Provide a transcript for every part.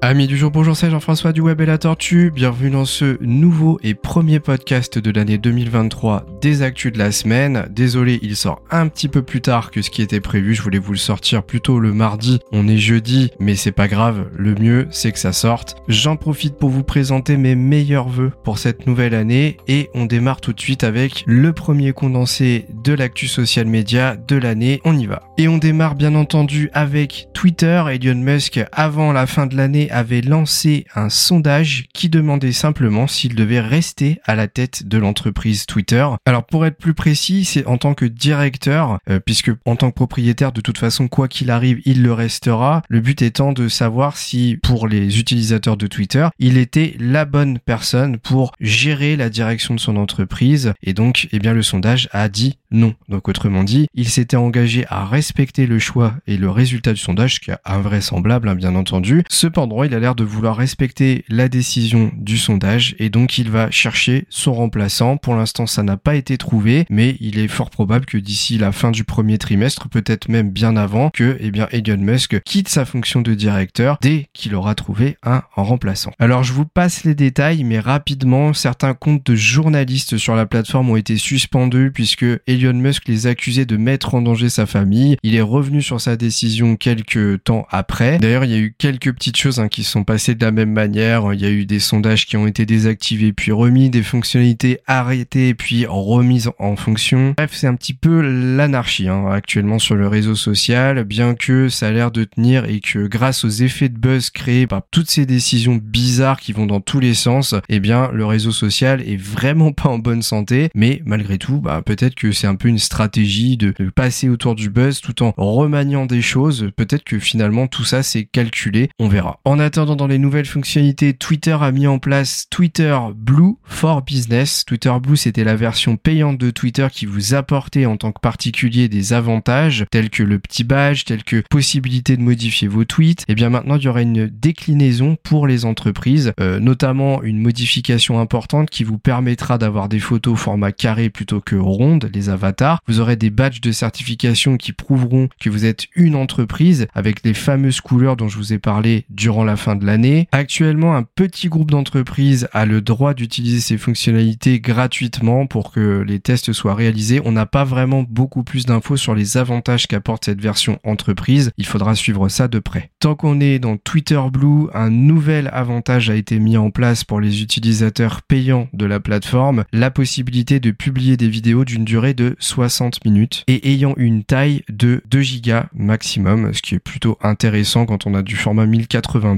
Amis du jour, bonjour, c'est Jean-François du Web et la Tortue. Bienvenue dans ce nouveau et premier podcast de l'année 2023 des actus de la semaine. Désolé, il sort un petit peu plus tard que ce qui était prévu. Je voulais vous le sortir plutôt le mardi. On est jeudi, mais c'est pas grave. Le mieux, c'est que ça sorte. J'en profite pour vous présenter mes meilleurs vœux pour cette nouvelle année et on démarre tout de suite avec le premier condensé de l'actu social média de l'année. On y va. Et on démarre bien entendu avec Twitter. Elon Musk, avant la fin de l'année, avait lancé un sondage qui demandait simplement s'il devait rester à la tête de l'entreprise Twitter. Alors pour être plus précis, c'est en tant que directeur, euh, puisque en tant que propriétaire, de toute façon, quoi qu'il arrive, il le restera. Le but étant de savoir si pour les utilisateurs de Twitter, il était la bonne personne pour gérer la direction de son entreprise. Et donc, eh bien, le sondage a dit non. Donc autrement dit, il s'était engagé à respecter le choix et le résultat du sondage, ce qui est invraisemblable, hein, bien entendu. Cependant, il a l'air de vouloir respecter la décision du sondage et donc il va chercher son remplaçant. Pour l'instant, ça n'a pas été trouvé, mais il est fort probable que d'ici la fin du premier trimestre, peut-être même bien avant, que eh bien Elon Musk quitte sa fonction de directeur dès qu'il aura trouvé un remplaçant. Alors je vous passe les détails, mais rapidement, certains comptes de journalistes sur la plateforme ont été suspendus puisque Elon Musk les accusait de mettre en danger sa famille. Il est revenu sur sa décision quelques temps après. D'ailleurs, il y a eu quelques petites choses qui sont passés de la même manière. Il y a eu des sondages qui ont été désactivés puis remis, des fonctionnalités arrêtées puis remises en fonction. Bref, c'est un petit peu l'anarchie hein, actuellement sur le réseau social, bien que ça a l'air de tenir et que grâce aux effets de buzz créés par toutes ces décisions bizarres qui vont dans tous les sens, eh bien le réseau social est vraiment pas en bonne santé. Mais malgré tout, bah, peut-être que c'est un peu une stratégie de, de passer autour du buzz tout en remaniant des choses. Peut-être que finalement tout ça c'est calculé. On verra. En attendant, dans les nouvelles fonctionnalités, Twitter a mis en place Twitter Blue for Business. Twitter Blue, c'était la version payante de Twitter qui vous apportait en tant que particulier des avantages, tels que le petit badge, tels que possibilité de modifier vos tweets. Et eh bien maintenant, il y aura une déclinaison pour les entreprises, euh, notamment une modification importante qui vous permettra d'avoir des photos format carré plutôt que ronde, les avatars. Vous aurez des badges de certification qui prouveront que vous êtes une entreprise avec les fameuses couleurs dont je vous ai parlé durant la fin de l'année. Actuellement, un petit groupe d'entreprises a le droit d'utiliser ces fonctionnalités gratuitement pour que les tests soient réalisés. On n'a pas vraiment beaucoup plus d'infos sur les avantages qu'apporte cette version entreprise. Il faudra suivre ça de près. Tant qu'on est dans Twitter Blue, un nouvel avantage a été mis en place pour les utilisateurs payants de la plateforme, la possibilité de publier des vidéos d'une durée de 60 minutes et ayant une taille de 2 gigas maximum, ce qui est plutôt intéressant quand on a du format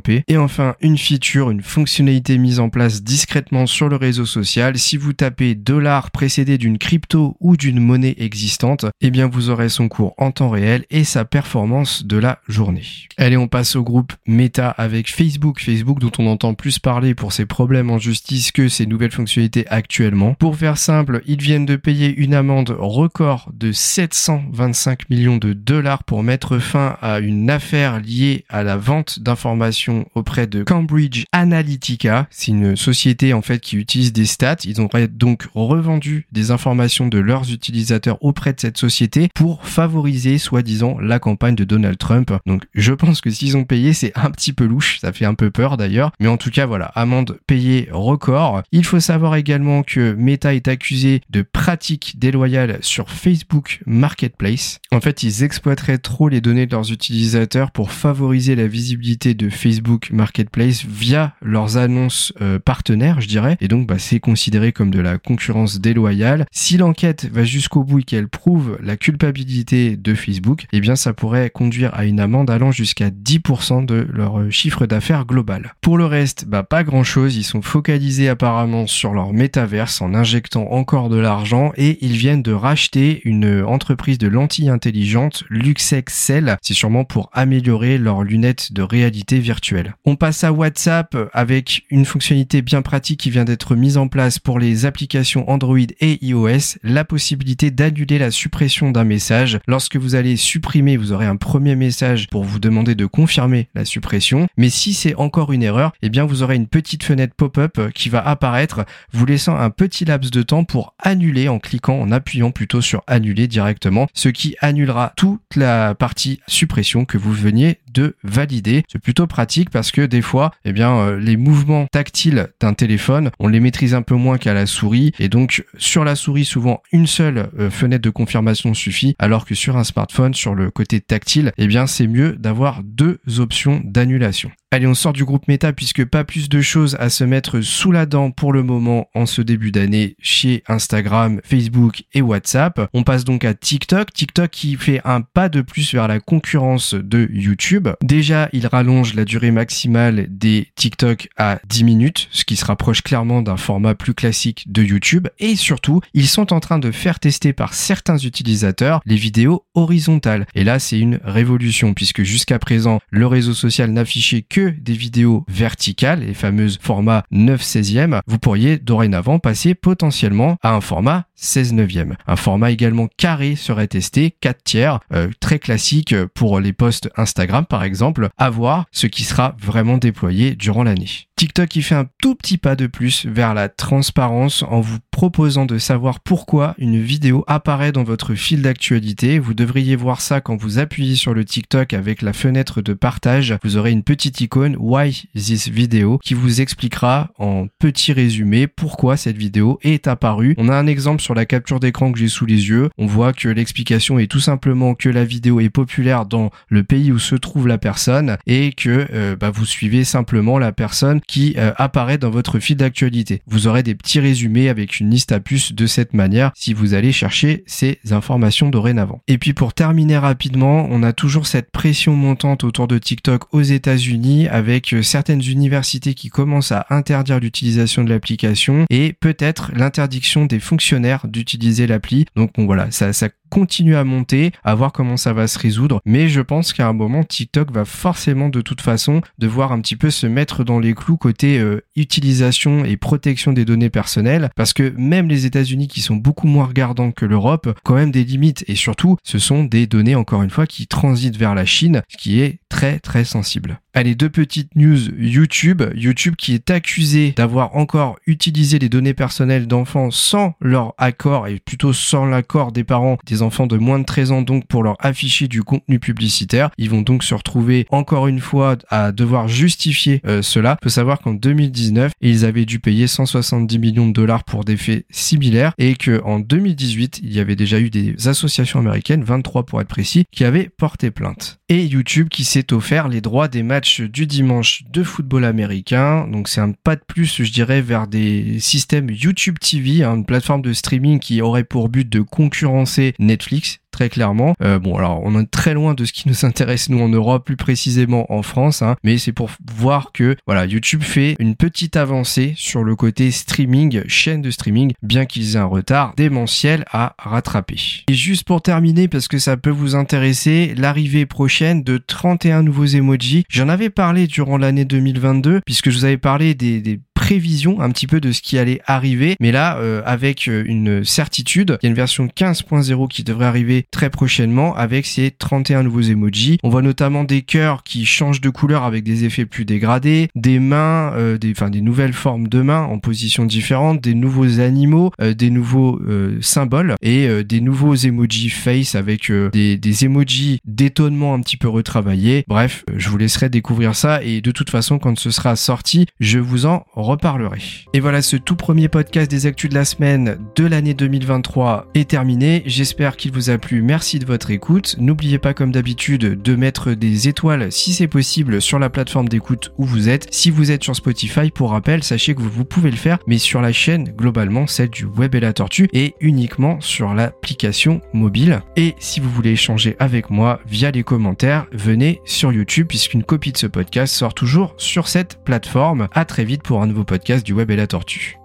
1080p. Et enfin, une feature, une fonctionnalité mise en place discrètement sur le réseau social. Si vous tapez dollar précédé d'une crypto ou d'une monnaie existante, eh bien vous aurez son cours en temps réel et sa performance de la journée. Allez, on passe au groupe Meta avec Facebook. Facebook dont on entend plus parler pour ses problèmes en justice que ses nouvelles fonctionnalités actuellement. Pour faire simple, ils viennent de payer une amende record de 725 millions de dollars pour mettre fin à une affaire liée à la vente d'informations auprès de Cambridge Analytica. C'est une société en fait qui utilise des stats. Ils ont donc revendu des informations de leurs utilisateurs auprès de cette société pour favoriser soi-disant la campagne de Donald Trump. Donc je pense que s'ils ont payé, c'est un petit peu louche. Ça fait un peu peur d'ailleurs. Mais en tout cas, voilà, amende payée record. Il faut savoir également que Meta est accusé de pratiques déloyales sur Facebook Marketplace. En fait, ils exploiteraient trop les données de leurs utilisateurs pour favoriser la visibilité de Facebook Marketplace via leurs annonces euh, partenaires, je dirais. Et donc, bah, c'est considéré comme de la concurrence déloyale. Si l'enquête va jusqu'au bout et qu'elle prouve la culpabilité de Facebook, eh bien, ça pourrait conduire à une amende allant jusqu'à 10% de leur euh, chiffre d'affaires global. Pour le reste, bah, pas grand chose. Ils sont focalisés apparemment sur leur métaverse en injectant encore de l'argent et ils viennent de racheter une entreprise de lentilles intelligentes, LuxExcel. C'est sûrement pour améliorer leurs lunettes de réalité virtuelle. On passe à WhatsApp avec une fonctionnalité bien pratique qui vient d'être mise en place pour les applications Android et iOS, la possibilité d'annuler la suppression d'un message. Lorsque vous allez supprimer, vous aurez un premier message pour vous demander de confirmer la suppression. Mais si c'est encore une erreur, eh bien vous aurez une petite fenêtre pop-up qui va apparaître, vous laissant un petit laps de temps pour annuler en cliquant, en appuyant plutôt sur annuler directement, ce qui annulera toute la partie suppression que vous veniez de valider. C'est plutôt pratique parce que des fois, eh bien, euh, les mouvements tactiles d'un téléphone, on les maîtrise un peu moins qu'à la souris et donc sur la souris, souvent une seule euh, fenêtre de confirmation suffit alors que sur un smartphone, sur le côté tactile, eh bien, c'est mieux d'avoir deux options d'annulation. Allez, on sort du groupe Meta puisque pas plus de choses à se mettre sous la dent pour le moment en ce début d'année chez Instagram, Facebook et WhatsApp. On passe donc à TikTok. TikTok qui fait un pas de plus vers la concurrence de YouTube. Déjà, il rallonge la durée maximale des TikTok à 10 minutes, ce qui se rapproche clairement d'un format plus classique de YouTube. Et surtout, ils sont en train de faire tester par certains utilisateurs les vidéos horizontales. Et là, c'est une révolution puisque jusqu'à présent, le réseau social n'affichait que des vidéos verticales, les fameuses formats 9 16e, vous pourriez dorénavant passer potentiellement à un format 16 neuvième. Un format également carré serait testé, 4 tiers, euh, très classique pour les posts Instagram par exemple, à voir ce qui sera vraiment déployé durant l'année. TikTok qui fait un tout petit pas de plus vers la transparence en vous proposant de savoir pourquoi une vidéo apparaît dans votre fil d'actualité. Vous devriez voir ça quand vous appuyez sur le TikTok avec la fenêtre de partage. Vous aurez une petite icône Why this video qui vous expliquera en petit résumé pourquoi cette vidéo est apparue. On a un exemple sur la capture d'écran que j'ai sous les yeux. On voit que l'explication est tout simplement que la vidéo est populaire dans le pays où se trouve la personne et que euh, bah, vous suivez simplement la personne qui euh, apparaît dans votre fil d'actualité. Vous aurez des petits résumés avec une liste à puces de cette manière si vous allez chercher ces informations dorénavant. Et puis pour terminer rapidement, on a toujours cette pression montante autour de TikTok aux États-Unis avec euh, certaines universités qui commencent à interdire l'utilisation de l'application et peut-être l'interdiction des fonctionnaires d'utiliser l'appli. Donc bon voilà, ça, ça continue à monter, à voir comment ça va se résoudre. Mais je pense qu'à un moment, TikTok va forcément de toute façon devoir un petit peu se mettre dans les clous côté euh, utilisation et protection des données personnelles, parce que même les États-Unis qui sont beaucoup moins regardants que l'Europe, quand même des limites. Et surtout, ce sont des données encore une fois qui transitent vers la Chine, ce qui est très très sensible. Allez, deux petites news YouTube. YouTube qui est accusé d'avoir encore utilisé les données personnelles d'enfants sans leur accord et plutôt sans l'accord des parents des enfants de moins de 13 ans donc pour leur afficher du contenu publicitaire. Ils vont donc se retrouver encore une fois à devoir justifier euh, cela. Il faut savoir qu'en 2019, ils avaient dû payer 170 millions de dollars pour des faits similaires et que en 2018, il y avait déjà eu des associations américaines, 23 pour être précis, qui avaient porté plainte. Et YouTube qui s'est offert les droits des matchs du dimanche de football américain. Donc c'est un pas de plus, je dirais, vers des systèmes YouTube TV, hein, une plateforme de streaming qui aurait pour but de concurrencer Netflix très clairement. Euh, bon, alors on est très loin de ce qui nous intéresse nous en Europe, plus précisément en France, hein, mais c'est pour voir que voilà, YouTube fait une petite avancée sur le côté streaming, chaîne de streaming, bien qu'ils aient un retard démentiel à rattraper. Et juste pour terminer, parce que ça peut vous intéresser, l'arrivée prochaine de 31 nouveaux emojis. J'en avais parlé durant l'année 2022, puisque je vous avais parlé des, des prévision un petit peu de ce qui allait arriver. Mais là, euh, avec euh, une certitude, il y a une version 15.0 qui devrait arriver très prochainement avec ces 31 nouveaux emojis. On voit notamment des cœurs qui changent de couleur avec des effets plus dégradés, des mains, euh, des, enfin des nouvelles formes de mains en position différente, des nouveaux animaux, des nouveaux symboles et des nouveaux emojis face avec des, des emojis d'étonnement un petit peu retravaillés. Bref, je vous laisserai découvrir ça et de toute façon quand ce sera sorti, je vous en reparlerai parlerai. Et voilà, ce tout premier podcast des actus de la semaine de l'année 2023 est terminé. J'espère qu'il vous a plu. Merci de votre écoute. N'oubliez pas, comme d'habitude, de mettre des étoiles si c'est possible sur la plateforme d'écoute où vous êtes. Si vous êtes sur Spotify, pour rappel, sachez que vous pouvez le faire, mais sur la chaîne globalement, celle du Web et la Tortue, et uniquement sur l'application mobile. Et si vous voulez échanger avec moi via les commentaires, venez sur YouTube puisqu'une copie de ce podcast sort toujours sur cette plateforme. À très vite pour un nouveau podcast du Web et la Tortue.